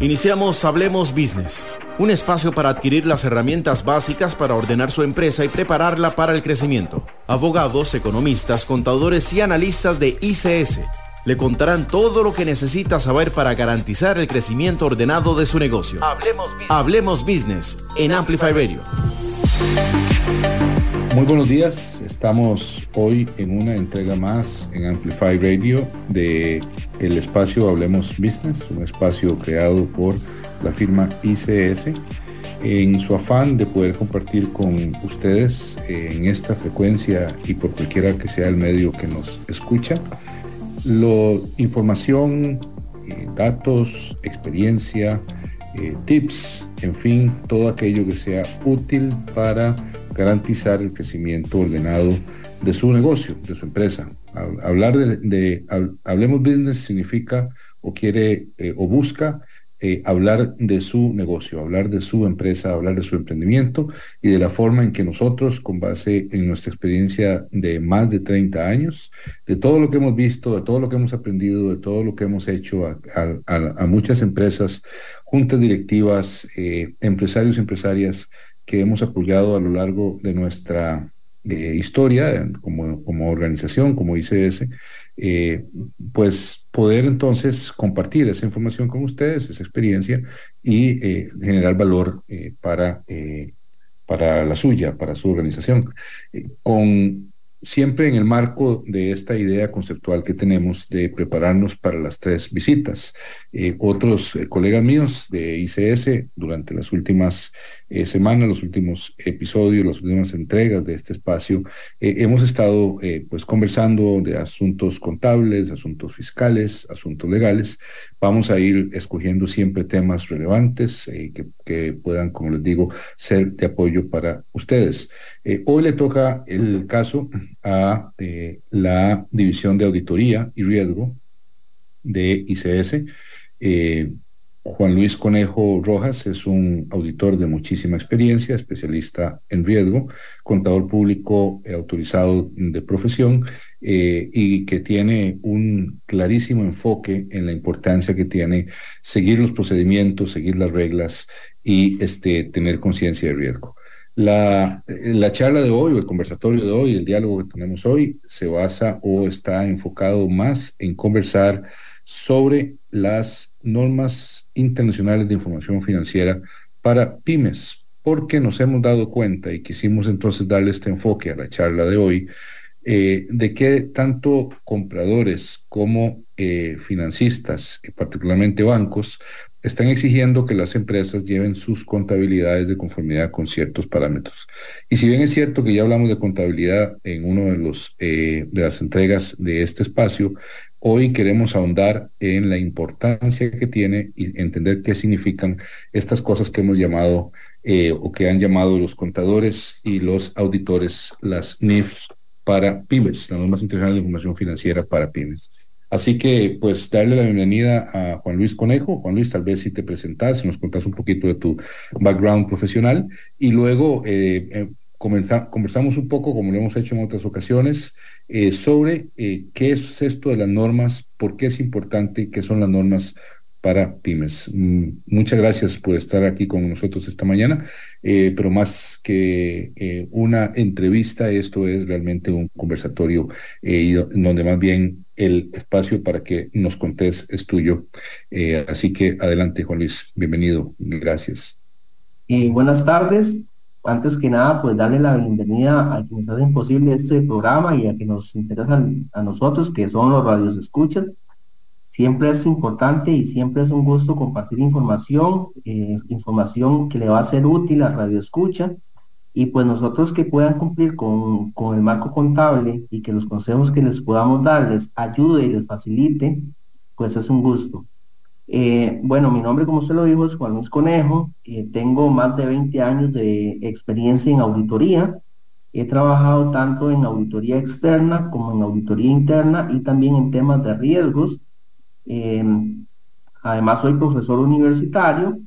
Iniciamos Hablemos Business, un espacio para adquirir las herramientas básicas para ordenar su empresa y prepararla para el crecimiento. Abogados, economistas, contadores y analistas de ICS le contarán todo lo que necesita saber para garantizar el crecimiento ordenado de su negocio. Hablemos Business, en Amplify Radio. Muy buenos días, estamos hoy en una entrega más en Amplify Radio de el espacio Hablemos Business, un espacio creado por la firma ICS en su afán de poder compartir con ustedes en esta frecuencia y por cualquiera que sea el medio que nos escucha, lo, información, eh, datos, experiencia, eh, tips, en fin, todo aquello que sea útil para garantizar el crecimiento ordenado de su negocio, de su empresa. Hablar de, Hablemos Business significa o quiere eh, o busca eh, hablar de su negocio, hablar de su empresa, hablar de su emprendimiento y de la forma en que nosotros, con base en nuestra experiencia de más de 30 años, de todo lo que hemos visto, de todo lo que hemos aprendido, de todo lo que hemos hecho a, muchas empresas, juntas directivas, eh, empresarios y empresarias que hemos apoyado a lo largo de nuestra eh, historia como, organización, como ICS, eh, pues poder entonces compartir esa información con ustedes, esa experiencia y eh, generar valor eh, para, para la suya, para su organización. con siempre en el marco de esta idea conceptual que tenemos de prepararnos para las tres visitas. otros colegas míos de ICS durante las últimas eh, semana, los últimos episodios, las últimas entregas de este espacio, eh, hemos estado eh, pues conversando de asuntos contables, asuntos fiscales, asuntos legales. Vamos a ir escogiendo siempre temas relevantes que, que, puedan, como les digo, ser de apoyo para ustedes. Hoy le toca el caso a la División de Auditoría y Riesgo de ICS. Juan Luis Conejo Rojas es un auditor de muchísima experiencia, especialista en riesgo, contador público autorizado de profesión eh, y que tiene un clarísimo enfoque en la importancia que tiene seguir los procedimientos, seguir las reglas y este, tener conciencia de riesgo. La, la, charla de hoy, o el conversatorio de hoy, el diálogo que tenemos hoy, se basa o está enfocado más en conversar sobre las normas internacionales de información financiera para pymes, porque nos hemos dado cuenta y quisimos entonces darle este enfoque a la charla de hoy, eh, de que tanto compradores como eh, financistas, y particularmente bancos, están exigiendo que las empresas lleven sus contabilidades de conformidad con ciertos parámetros. Y si bien es cierto que ya hablamos de contabilidad en uno de los eh, de las entregas de este espacio, Hoy queremos ahondar en la importancia que tiene y entender qué significan estas cosas que hemos llamado eh, o que han llamado los contadores y los auditores las NIFs para pymes, las normas internacionales de información financiera para pymes. Así que, pues, darle la bienvenida a Juan Luis Conejo. Juan Luis, tal vez si te presentas, nos contás un poquito de tu background profesional y luego eh, eh, conversamos un poco, como lo hemos hecho en otras ocasiones, eh, sobre eh, qué es esto de las normas, por qué es importante, qué son las normas para pymes. Mm, muchas gracias por estar aquí con nosotros esta mañana, eh, pero más que una entrevista, esto es realmente un conversatorio donde más bien el espacio para que nos contés es tuyo. así que adelante, Juan Luis, bienvenido, gracias. buenas tardes, antes que nada, pues darle la bienvenida a quienes hacen posible este programa y a que nos interesan a nosotros, que son los radios escuchas. Siempre es importante y siempre es un gusto compartir información, eh, información que le va a ser útil a Radio Escucha. Y pues nosotros que puedan cumplir con, con el marco contable y que los consejos que les podamos dar les ayude y les facilite, pues es un gusto. Eh, bueno, mi nombre, como se lo dijo, es Juan Luis Conejo. Eh, tengo más de 20 años de experiencia en auditoría. He trabajado tanto en auditoría externa como en auditoría interna y también en temas de riesgos. Eh, además, soy profesor universitario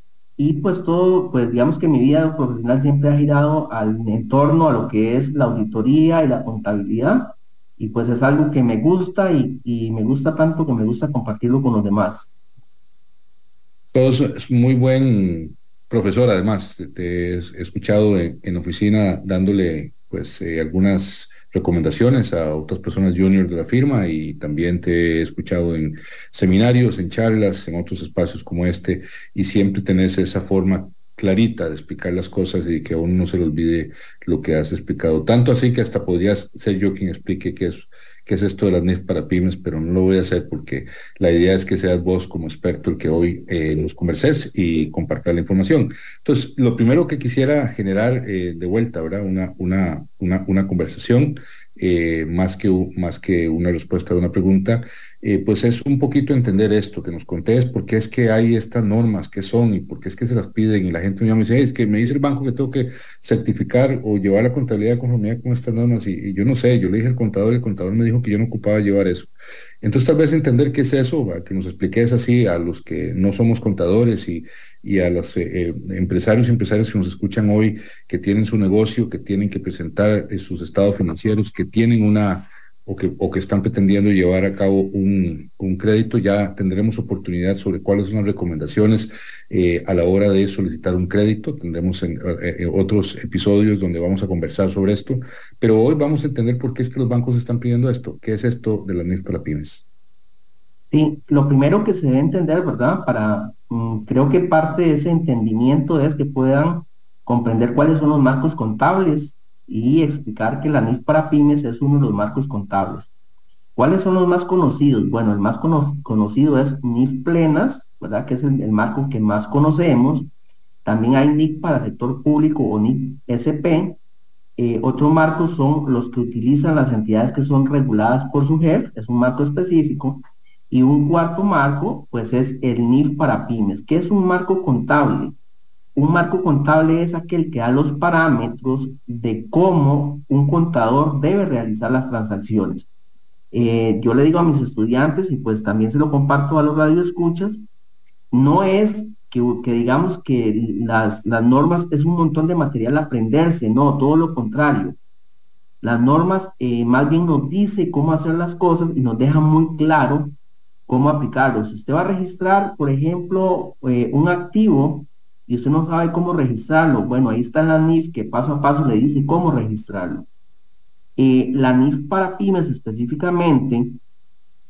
y pues todo, pues digamos que mi vida profesional siempre ha girado al entorno a lo que es la auditoría y la contabilidad. Y pues es algo que me gusta y, y me gusta tanto que me gusta compartirlo con los demás. Todos es muy buen profesor, además. Te he escuchado en, oficina dándole pues eh, algunas recomendaciones a otras personas juniors de la firma y también te he escuchado en seminarios, en charlas, en otros espacios como este y siempre tenés esa forma clarita de explicar las cosas y que a uno no se le olvide lo que has explicado. Tanto así que hasta podrías ser yo quien explique qué es, qué es esto de las NIF para pymes, pero no lo voy a hacer porque la idea es que seas vos como experto el que hoy eh, nos converses y compartas la información. Entonces, lo primero que quisiera generar eh, de vuelta, ¿verdad? Una, una, una, una conversación eh, más, que, más que una respuesta de una pregunta, eh, pues es un poquito entender esto, que nos contés por qué es que hay estas normas, qué son y por qué es que se las piden y la gente me dice, es que me dice el banco que tengo que certificar o llevar la contabilidad de conformidad con estas normas y, yo no sé, yo le dije al contador y el contador me dijo que yo no ocupaba llevar eso. Entonces tal vez entender qué es eso, que nos expliques así a los que no somos contadores y, y a los eh, eh, empresarios y empresarios que nos escuchan hoy, que tienen su negocio, que tienen que presentar sus estados financieros, que tienen una o que, o que están pretendiendo llevar a cabo un, un crédito, ya tendremos oportunidad sobre cuáles son las recomendaciones a la hora de solicitar un crédito. Tendremos en, otros episodios donde vamos a conversar sobre esto, pero hoy vamos a entender por qué es que los bancos están pidiendo esto. ¿Qué es esto de la NIF para pymes? Sí, lo primero que se debe entender, ¿verdad? Para, mm, creo que parte de ese entendimiento es que puedan comprender cuáles son los marcos contables y explicar que la NIF para pymes es uno de los marcos contables. ¿Cuáles son los más conocidos? Bueno, el más conocido es NIF plenas, ¿verdad? Que es el, marco que más conocemos. También hay NIF para sector público o NIF SP. Eh, otro marco son los que utilizan las entidades que son reguladas por su jefe, es un marco específico. Y un cuarto marco, pues es el NIF para pymes. ¿Qué es un marco contable? Un marco contable es aquel que da los parámetros de cómo un contador debe realizar las transacciones. Eh, yo le digo a mis estudiantes, y pues también se lo comparto a los radioescuchas, no es que, digamos que las, las normas es un montón de material a aprenderse, no, todo lo contrario. Las normas eh, más bien nos dice cómo hacer las cosas y nos deja muy claro cómo aplicarlo. Si usted va a registrar, por ejemplo, eh, un activo y usted no sabe cómo registrarlo, bueno, ahí está la NIF que paso a paso le dice cómo registrarlo. Eh, la NIF para pymes específicamente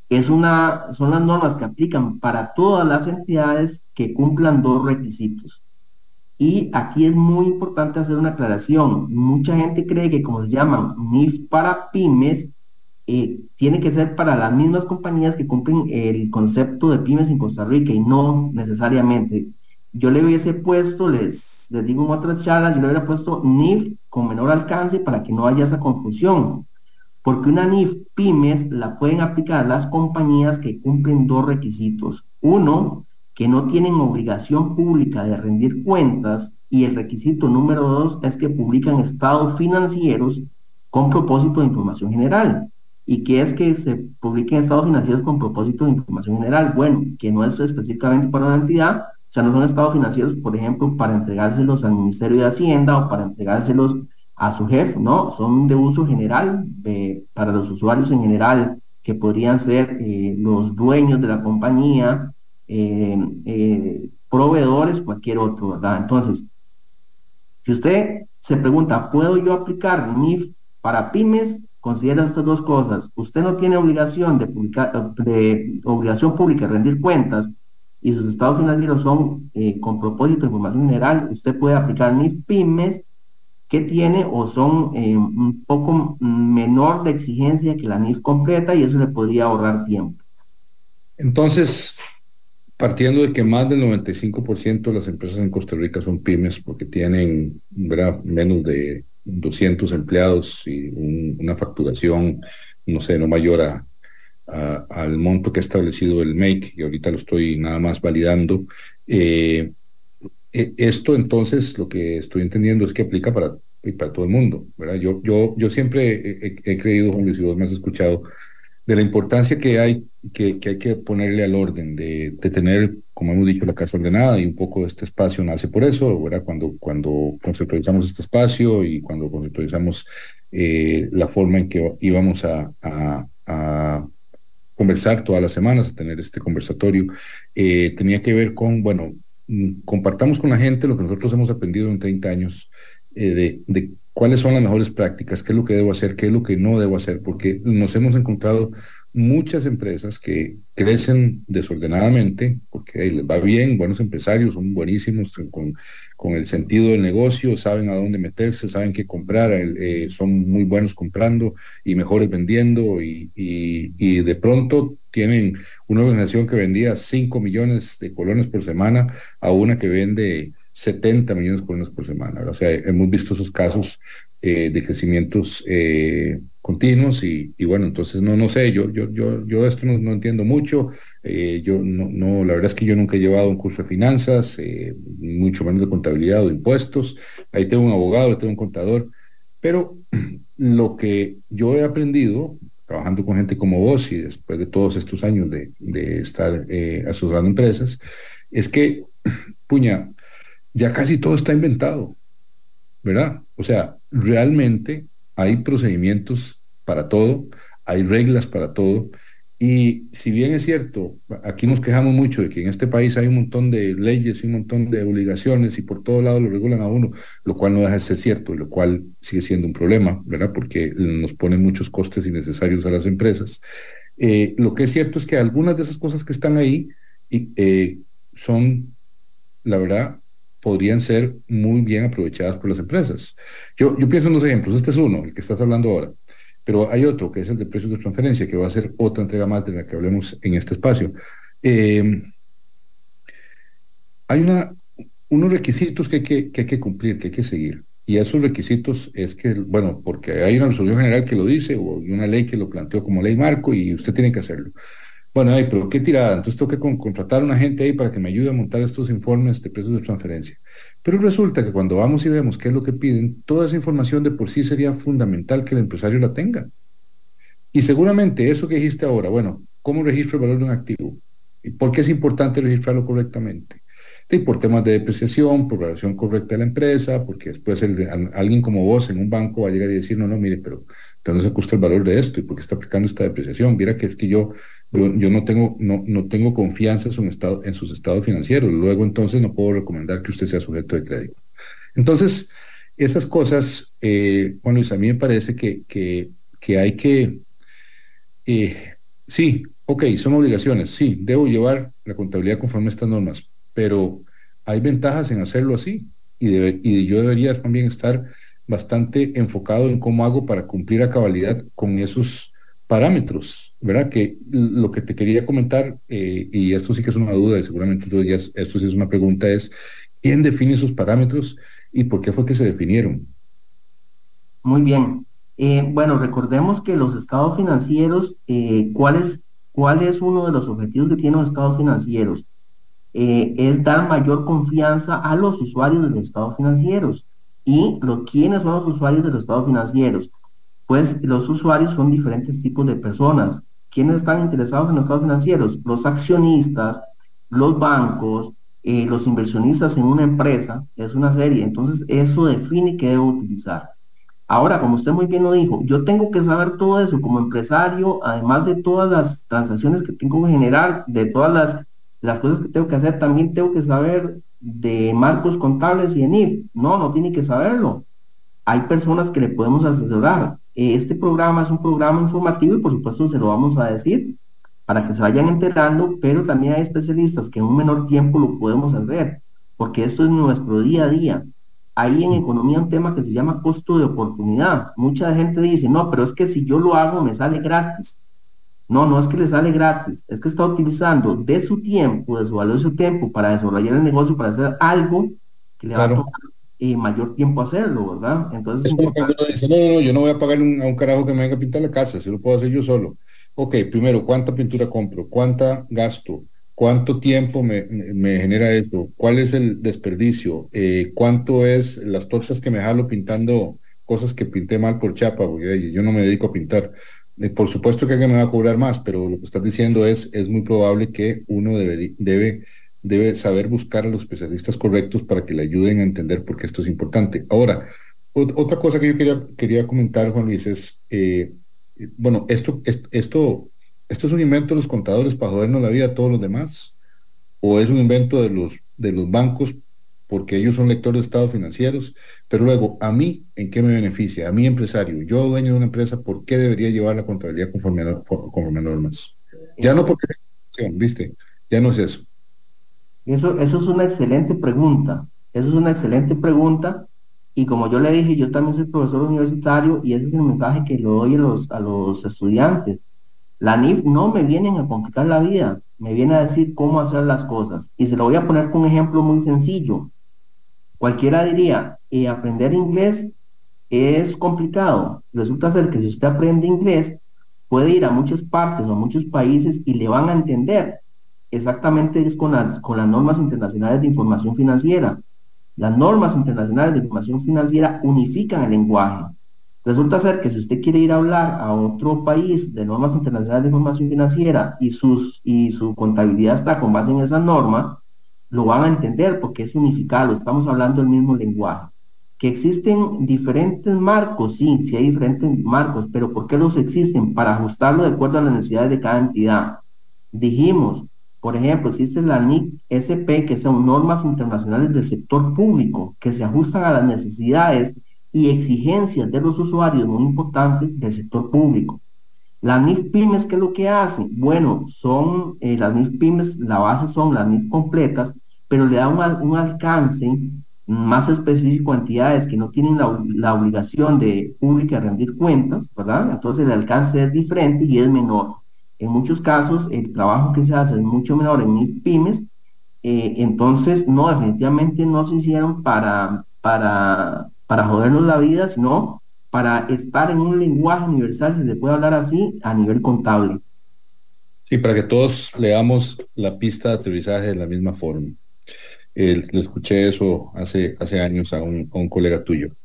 es una, son las normas que aplican para todas las entidades que cumplan dos requisitos. Y aquí es muy importante hacer una aclaración. Mucha gente cree que como se llaman NIF para pymes, eh, tiene que ser para las mismas compañías que cumplen el concepto de pymes en Costa Rica y no necesariamente. Yo le hubiese puesto, les, les digo en otras charlas, yo le hubiera puesto NIF con menor alcance para que no haya esa confusión. Porque una NIF pymes la pueden aplicar las compañías que cumplen dos requisitos. Uno, que no tienen obligación pública de rendir cuentas y el requisito número dos es que publican estados financieros con propósito de información general. ¿Y qué es que se publiquen estados financieros con propósito de información general? Bueno, que no es específicamente para una entidad, o sea, no son estados financieros, por ejemplo, para entregárselos al Ministerio de Hacienda o para entregárselos a su jefe, ¿no? Son de uso general para los usuarios en general, que podrían ser eh, los dueños de la compañía, eh, eh, proveedores, cualquier otro, ¿verdad? Entonces, si usted se pregunta, ¿puedo yo aplicar NIF para pymes? considera estas dos cosas. Usted no tiene obligación de, publicar, de obligación pública rendir cuentas y sus estados financieros son eh, con propósito de información general, usted puede aplicar NIF pymes que tiene o son eh, un poco menor de exigencia que la NIF completa y eso le podría ahorrar tiempo. Entonces, partiendo de que más del 95% de las empresas en Costa Rica son pymes porque tienen menos de 200 empleados y una facturación, no sé, no mayor a, al monto que ha establecido el MAKE, y ahorita lo estoy nada más validando. Eh, e, esto entonces lo que estoy entendiendo es que aplica para, para todo el mundo, ¿verdad? Yo, yo, yo siempre he, creído, Juan Luis, y vos me has escuchado, de la importancia que hay que, hay que ponerle al orden, de, tener, como hemos dicho, la casa ordenada y un poco de este espacio nace por eso, ¿verdad? Cuando, cuando conceptualizamos este espacio y cuando conceptualizamos eh, la forma en que íbamos a, conversar todas las semanas, tener este conversatorio, eh, tenía que ver con, bueno, mm, compartamos con la gente lo que nosotros hemos aprendido en 30 años eh, de, de, cuáles son las mejores prácticas, qué es lo que debo hacer, qué es lo que no debo hacer, porque nos hemos encontrado muchas empresas que crecen desordenadamente, porque les va bien, buenos empresarios, son buenísimos con, con el sentido del negocio, saben a dónde meterse, saben qué comprar, eh, son muy buenos comprando y mejores vendiendo y, y, de pronto tienen una organización que vendía 5 millones de colones por semana a una que vende 70 millones de colones por semana. O sea, hemos visto esos casos eh, de crecimientos eh, continuos y, bueno, entonces no, no sé, yo, yo, yo, yo esto no, entiendo mucho, eh, yo no, no, la verdad es que yo nunca he llevado un curso de finanzas, eh, mucho menos de contabilidad o de impuestos, ahí tengo un abogado, tengo un contador, pero lo que yo he aprendido trabajando con gente como vos y después de todos estos años de, de estar eh, asesorando empresas, es que, puña, ya casi todo está inventado, ¿verdad? O sea, realmente hay procedimientos para todo, hay reglas para todo. Y si bien es cierto, aquí nos quejamos mucho de que en este país hay un montón de leyes y un montón de obligaciones y por todos lados lo regulan a uno, lo cual no deja de ser cierto, lo cual sigue siendo un problema, ¿verdad? Porque nos pone muchos costes innecesarios a las empresas. Eh, lo que es cierto es que algunas de esas cosas que están ahí eh, son, la verdad, podrían ser muy bien aprovechadas por las empresas. Yo, pienso en dos ejemplos. Este es uno, el que estás hablando ahora. Pero hay otro, que es el de precios de transferencia, que va a ser otra entrega más de la que hablemos en este espacio. Eh, hay unos requisitos que hay que, hay cumplir, que hay que seguir. Y esos requisitos es que, bueno, porque hay una resolución general que lo dice o una ley que lo planteó como ley marco y usted tiene que hacerlo. Bueno, ay, pero qué tirada. Entonces tengo que contratar a una gente ahí para que me ayude a montar estos informes de precios de transferencia. Pero resulta que cuando vamos y vemos qué es lo que piden, toda esa información de por sí sería fundamental que el empresario la tenga. Y seguramente eso que dijiste ahora, bueno, ¿cómo registro el valor de un activo? ¿Y por qué es importante registrarlo correctamente? Y por temas de depreciación, por relación correcta de la empresa, porque después alguien como vos en un banco va a llegar y decir, no, no, mire, pero ¿dónde se cuesta el valor de esto? ¿Y por qué está aplicando esta depreciación? Mira que es que yo yo, no, tengo, no, no tengo confianza en, su estado, en sus estados financieros. Luego entonces no puedo recomendar que usted sea sujeto de crédito. Entonces, esas cosas, eh, bueno, Luis, a mí me parece que, que, que hay que, eh, sí, ok, son obligaciones, sí, debo llevar la contabilidad conforme a estas normas, pero hay ventajas en hacerlo así y, y yo debería también estar bastante enfocado en cómo hago para cumplir a cabalidad con esos parámetros ¿verdad? Que lo que te quería comentar, eh, y esto sí que es una duda, y seguramente tú dirías, esto sí es una pregunta, es ¿quién define esos parámetros y por qué fue que se definieron? Muy bien. Eh, bueno, recordemos que los estados financieros, eh, ¿cuál, es, ¿cuál es uno de los objetivos que tienen los estados financieros? es dar mayor confianza a los usuarios de los estados financieros. ¿Y los, quiénes son los usuarios de los estados financieros? Pues los usuarios son diferentes tipos de personas ¿Quiénes están interesados en los estados financieros? Los accionistas, los bancos, eh, los inversionistas en una empresa, es una serie. Entonces, eso define qué debo utilizar. Ahora, como usted muy bien lo dijo, yo tengo que saber todo eso como empresario, además de todas las transacciones que tengo que generar, de todas las, las cosas que tengo que hacer, también tengo que saber de marcos contables y de NIF. No, no tiene que saberlo. Hay personas que le podemos asesorar. Este programa es un programa informativo y por supuesto se lo vamos a decir para que se vayan enterando, pero también hay especialistas que en un menor tiempo lo podemos hacer, porque esto es nuestro día a día. Hay en economía un tema que se llama costo de oportunidad. Mucha gente dice, no, pero es que si yo lo hago me sale gratis. No, no es que le sale gratis, es que está utilizando de su tiempo, de su valor de su tiempo para desarrollar el negocio, para hacer algo que le va a tocar y mayor tiempo hacerlo, ¿verdad? Entonces, es como cuando uno dice, no, no, no, yo no voy a pagar a un carajo que me venga a pintar la casa, se lo puedo hacer yo solo. Ok, primero, ¿cuánta pintura compro? ¿Cuánta gasto? ¿Cuánto tiempo me, me genera esto? ¿Cuál es el desperdicio? Eh, ¿Cuánto es las torchas que me jalo pintando cosas que pinté mal por chapa? Porque yo no me dedico a pintar. Eh, por supuesto que alguien me va a cobrar más, pero lo que estás diciendo es, es muy probable que uno debe, debe debe saber buscar a los especialistas correctos para que le ayuden a entender por qué esto es importante. Ahora, otra cosa que yo quería, quería comentar, Juan Luis, es, eh, bueno, esto, esto, ¿Esto es un invento de los contadores para jodernos la vida a todos los demás? ¿O es un invento de los, de los bancos porque ellos son lectores de estados financieros? Pero luego, ¿a mí en qué me beneficia? A mí empresario, yo dueño de una empresa, ¿por qué debería llevar la contabilidad conforme a, conforme normas? Ya no porque ¿viste? Ya no es eso. Eso, eso es una excelente pregunta. Eso es una excelente pregunta. Y como yo le dije, yo también soy profesor universitario y ese es el mensaje que le doy a los, a los estudiantes. La NIF no me vienen a complicar la vida, me viene a decir cómo hacer las cosas. Y se lo voy a poner con un ejemplo muy sencillo. Cualquiera diría, eh, aprender inglés es complicado. Resulta ser que si usted aprende inglés, puede ir a muchas partes o a muchos países y le van a entender. Exactamente es con las, normas internacionales de información financiera. Las normas internacionales de información financiera unifican el lenguaje. Resulta ser que si usted quiere ir a hablar a otro país de normas internacionales de información financiera y su contabilidad está con base en esa norma, lo van a entender porque es unificado, estamos hablando el mismo lenguaje. Que existen diferentes marcos, sí, sí hay diferentes marcos, pero ¿por qué los existen? Para ajustarlo de acuerdo a las necesidades de cada entidad. Dijimos, por ejemplo, existe la NIC SP, que son normas internacionales del sector público, que se ajustan a las necesidades y exigencias de los usuarios muy importantes del sector público. Las NIF pymes, ¿qué es lo que hacen? Bueno, son eh, las NIF pymes, la base son las NIF completas, pero le da un, alcance más específico a entidades que no tienen la, obligación de pública rendir cuentas, ¿verdad? Entonces el alcance es diferente y es menor. En muchos casos el trabajo que se hace es mucho menor en NIF pymes, eh, entonces no, definitivamente no se hicieron para, para para jodernos la vida, sino para estar en un lenguaje universal, si se puede hablar así, a nivel contable. Sí, para que todos leamos la pista de aterrizaje de la misma forma. le escuché eso hace, hace años a un, colega tuyo.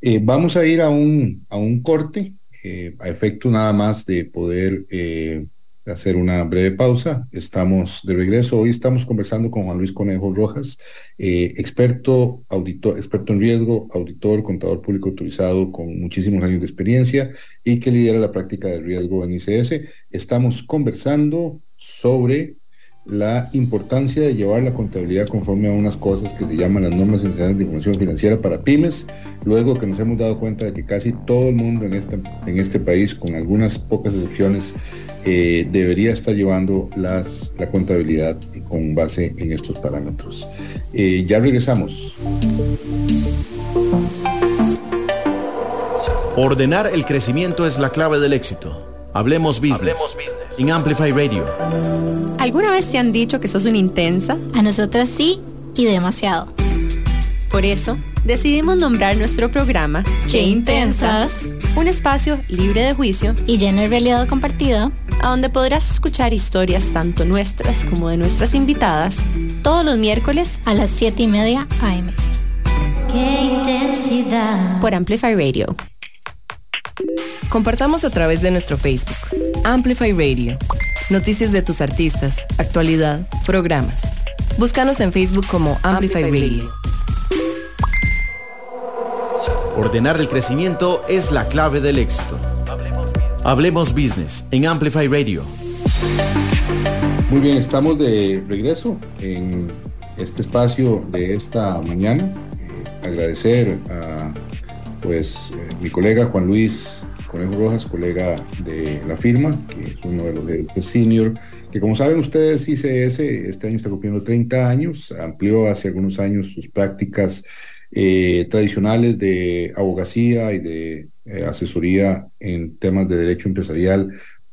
Eh, vamos a ir a un, a un corte, eh, a efecto nada más de poder eh, hacer una breve pausa. Estamos de regreso. Hoy estamos conversando con Juan Luis Conejo Rojas, eh, experto, auditor, experto en riesgo, auditor, contador público autorizado con muchísimos años de experiencia y que lidera la práctica del riesgo en ICS. Estamos conversando sobre la importancia de llevar la contabilidad conforme a unas cosas que se llaman las normas internacionales de información financiera para pymes, luego que nos hemos dado cuenta de que casi todo el mundo en este, en este país, con algunas pocas excepciones, eh, debería estar llevando las, la contabilidad con base en estos parámetros. Eh, ya regresamos. Ordenar el crecimiento es la clave del éxito. Hablemos business. En Amplify Radio. ¿Alguna vez te han dicho que sos una intensa? A nosotras sí y demasiado. Por eso, decidimos nombrar nuestro programa Qué Intensas, un espacio libre de juicio y lleno de realidad compartida, a donde podrás escuchar historias tanto nuestras como de nuestras invitadas todos los miércoles a las 7 y media AM. Qué intensidad. Por Amplify Radio. Compartamos a través de nuestro Facebook, Amplify Radio. Noticias de tus artistas, actualidad, programas. Búscanos en Facebook como Amplify, Radio. Ordenar el crecimiento es la clave del éxito. Hablemos Business en Amplify Radio. Muy bien, estamos de regreso en este espacio de esta mañana. Eh, agradecer a pues eh, mi colega Juan Luis Conejo Rojas, colega de la firma, que es uno de los senior, que como saben ustedes, ICS este año está cumpliendo 30 años, amplió hace algunos años sus prácticas eh, tradicionales de abogacía y de eh, asesoría en temas de derecho empresarial,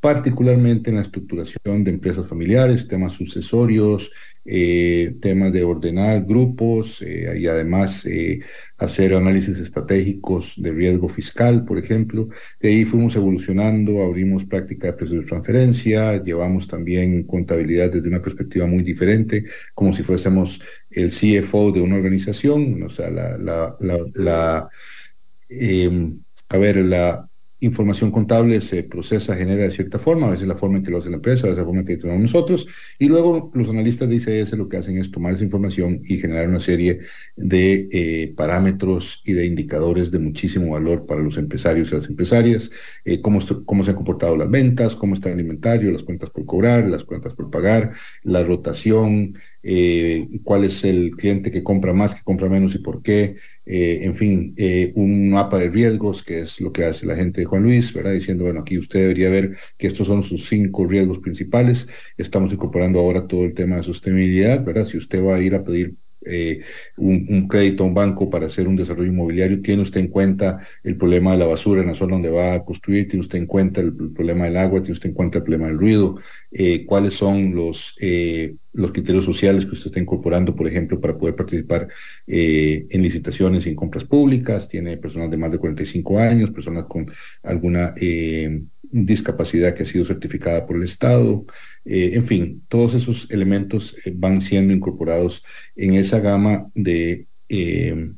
particularmente en la estructuración de empresas familiares, temas sucesorios, eh, temas de ordenar grupos eh, y además eh, hacer análisis estratégicos de riesgo fiscal, por ejemplo. De ahí fuimos evolucionando, abrimos práctica de precios de transferencia, llevamos también contabilidad desde una perspectiva muy diferente, como si fuésemos el CFO de una organización, o sea, la, la, la, em, a ver, la información contable se procesa, genera de cierta forma, a veces la forma en que lo hace la empresa, a veces la forma en que tenemos nosotros, y luego los analistas de ICS lo que hacen es tomar esa información y generar una serie de eh, parámetros y de indicadores de muchísimo valor para los empresarios y las empresarias, eh, cómo, cómo se han comportado las ventas, cómo está el inventario, las cuentas por cobrar, las cuentas por pagar, la rotación, eh, cuál es el cliente que compra más, que compra menos y por qué, eh, en fin, eh, un mapa de riesgos, que es lo que hace la gente de Juan Luis, ¿verdad? Diciendo, bueno, aquí usted debería ver que estos son sus cinco riesgos principales. Estamos incorporando ahora todo el tema de sostenibilidad, ¿verdad? Si usted va a ir a pedir eh, un, crédito a un banco para hacer un desarrollo inmobiliario, tiene usted en cuenta el problema de la basura en la zona donde va a construir, tiene usted en cuenta el, problema del agua, tiene usted en cuenta el problema del ruido, eh, cuáles son eh, los criterios sociales que usted está incorporando, por ejemplo, para poder participar en licitaciones y en compras públicas, tiene personas de más de 45 años, personas con alguna discapacidad que ha sido certificada por el Estado, eh, en fin, todos esos elementos eh, van siendo incorporados en esa gama de eh,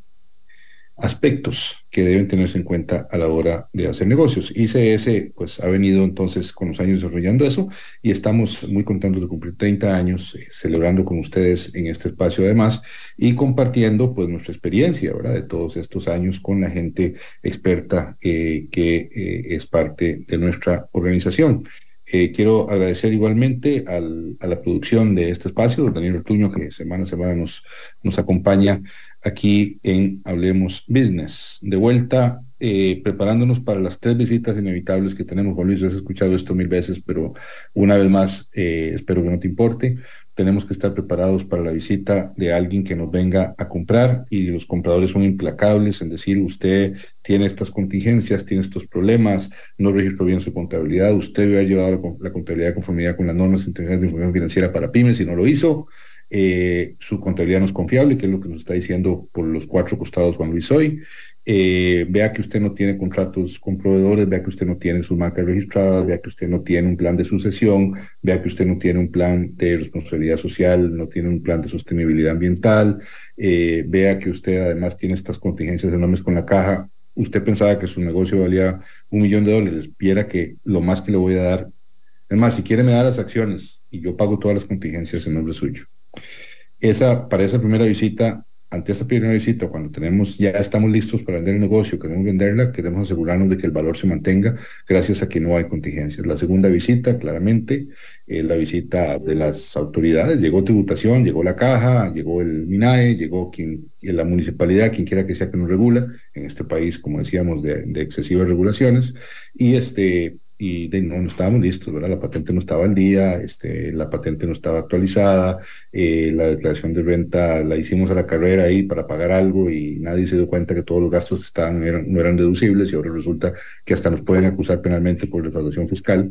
aspectos que deben tenerse en cuenta a la hora de hacer negocios. ICS pues ha venido entonces con los años desarrollando eso y estamos muy contentos de cumplir 30 años celebrando con ustedes en este espacio además y compartiendo pues nuestra experiencia de todos estos años con la gente experta que es parte de nuestra organización. Eh, quiero agradecer igualmente a la producción de este espacio, Daniel Ortuño, que semana a semana nos, nos acompaña aquí en Hablemos Business. De vuelta, eh, preparándonos para las tres visitas inevitables que tenemos. Juan Luis, has escuchado esto mil veces, pero una vez más, eh, espero que no te importe tenemos que estar preparados para la visita de alguien que nos venga a comprar y los compradores son implacables en decir usted tiene estas contingencias, tiene estos problemas, no registró bien su contabilidad, usted haber llevado la, contabilidad de conformidad con las normas internacionales de información financiera para pymes y no lo hizo. Eh, su contabilidad no es confiable, que es lo que nos está diciendo por los cuatro costados Juan Luis hoy. Eh, vea que usted no tiene contratos con proveedores, vea que usted no tiene su marca registrada, vea que usted no tiene un plan de sucesión, vea que usted no tiene un plan de responsabilidad social, no tiene un plan de sostenibilidad ambiental, eh, vea que usted además tiene estas contingencias enormes con la caja. Usted pensaba que su negocio valía un millón de dólares, viera que lo más que le voy a dar, es si quiere me da las acciones y yo pago todas las contingencias en nombre suyo. Esa, para esa primera visita ante esta primera visita, cuando tenemos, ya estamos listos para vender el negocio, queremos venderla, queremos asegurarnos de que el valor se mantenga gracias a que no hay contingencias. La segunda visita, claramente, es la visita de las autoridades. Llegó tributación, llegó la caja, llegó el MINAE, llegó quien, la municipalidad, quien quiera que sea que nos regula, en este país, como decíamos, de, de excesivas regulaciones. Y este, y no, no, estábamos listos, ¿verdad? La patente no estaba al día, este, la patente no estaba actualizada, eh, la declaración de renta la hicimos a la carrera ahí para pagar algo y nadie se dio cuenta que todos los gastos estaban, no eran deducibles y ahora resulta que hasta nos pueden acusar penalmente por defraudación fiscal.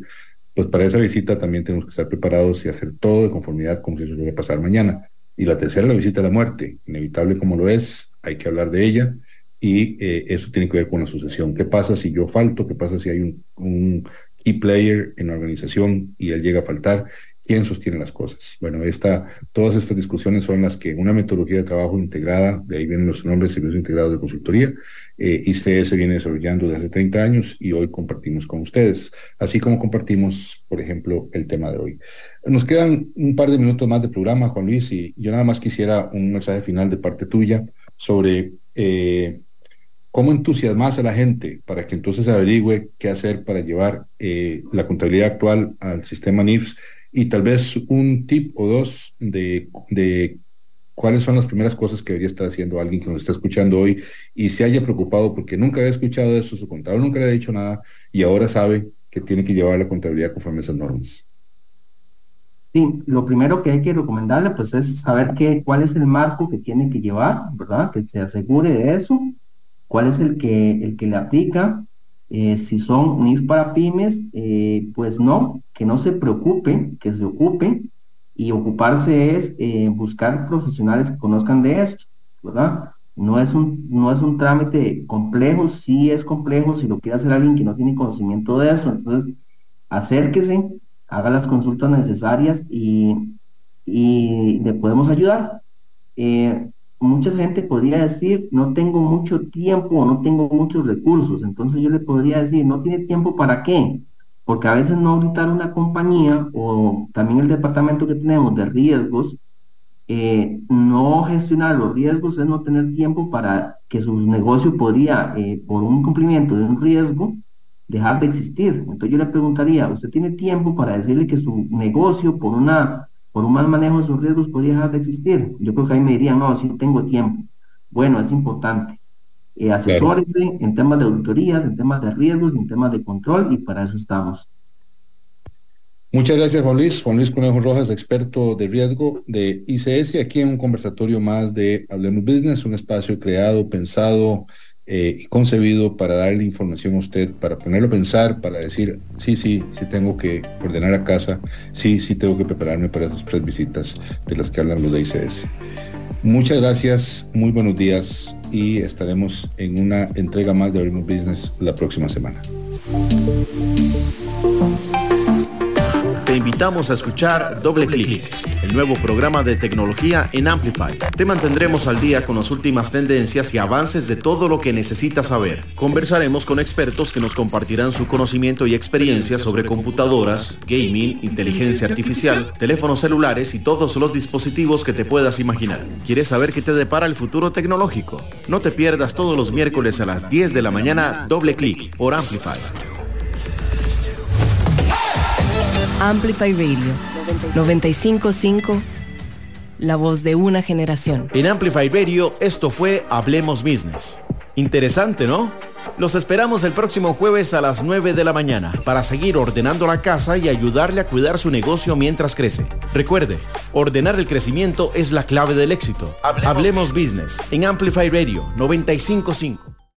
Pues para esa visita también tenemos que estar preparados y hacer todo de conformidad como si eso iba a pasar mañana. Y la tercera, la visita a la muerte, inevitable como lo es, hay que hablar de ella y eh, eso tiene que ver con la sucesión. ¿Qué pasa si yo falto? ¿Qué pasa si hay un, un, key player en la organización y él llega a faltar? ¿Quién sostiene las cosas? Bueno, esta, todas estas discusiones son las que una metodología de trabajo integrada, de ahí vienen los nombres servicios integrados de consultoría, eh, ICS viene desarrollando desde hace 30 años y hoy compartimos con ustedes, así como compartimos, por ejemplo, el tema de hoy. Nos quedan un par de minutos más de programa, Juan Luis, y yo nada más quisiera un mensaje final de parte tuya sobre eh, cómo entusiasmas a la gente para que entonces averigüe qué hacer para llevar eh, la contabilidad actual al sistema NIFS y tal vez un tip o dos de, de cuáles son las primeras cosas que debería estar haciendo alguien que nos está escuchando hoy y se haya preocupado porque nunca había escuchado eso, su contador nunca le ha dicho nada y ahora sabe que tiene que llevar la contabilidad conforme a esas normas. Sí, lo primero que hay que recomendarle pues es saber qué, cuál es el marco que tiene que llevar, ¿verdad? Que se asegure de eso cuál es el que, el que le aplica. Eh, si son NIF para pymes, eh, pues no, que no se preocupe, que se ocupe y ocuparse es eh, buscar profesionales que conozcan de esto, ¿verdad? No es, un, no es un trámite complejo, sí es complejo si lo quiere hacer alguien que no tiene conocimiento de eso, entonces acérquese, haga las consultas necesarias y, y le podemos ayudar. Mucha gente podría decir, no tengo mucho tiempo o no tengo muchos recursos. Entonces yo le podría decir, no tiene tiempo para qué. Porque a veces no auditar una compañía o también el departamento que tenemos de riesgos, eh, no gestionar los riesgos es no tener tiempo para que su negocio podría, eh, por un cumplimiento de un riesgo, dejar de existir. Entonces yo le preguntaría, ¿usted tiene tiempo para decirle que su negocio por una por un mal manejo de sus riesgos podría dejar de existir? Yo creo que ahí me dirían, no, sí tengo tiempo. Bueno, es importante. Eh, asesórese en temas de auditorías, en temas de riesgos, en temas de control y para eso estamos. Muchas gracias, Juan Luis. Juan Luis Conejo Rojas, experto de riesgo de ICS, aquí en un conversatorio más de Hablemos Business, un espacio creado, pensado eh, concebido para darle información a usted, para ponerlo a pensar, para decir, sí, sí, sí tengo que ordenar a casa, sí, sí tengo que prepararme para esas tres visitas de las que hablan los de ICS. Muchas gracias, muy buenos días y estaremos en una entrega más de Abrimos Business la próxima semana. Invitamos a escuchar Doble Clic, el nuevo programa de tecnología en Amplify. Te mantendremos al día con las últimas tendencias y avances de todo lo que necesitas saber. Conversaremos con expertos que nos compartirán su conocimiento y experiencia sobre computadoras, gaming, inteligencia artificial, teléfonos celulares y todos los dispositivos que te puedas imaginar. ¿Quieres saber qué te depara el futuro tecnológico? No te pierdas todos los miércoles a las 10 de la mañana Doble Clic por Amplify. Amplify Radio 955, la voz de una generación. En Amplify Radio esto fue Hablemos Business. Interesante, ¿no? Los esperamos el próximo jueves a las 9 de la mañana para seguir ordenando la casa y ayudarle a cuidar su negocio mientras crece. Recuerde, ordenar el crecimiento es la clave del éxito. Hablemos, Hablemos Business en Amplify Radio 955.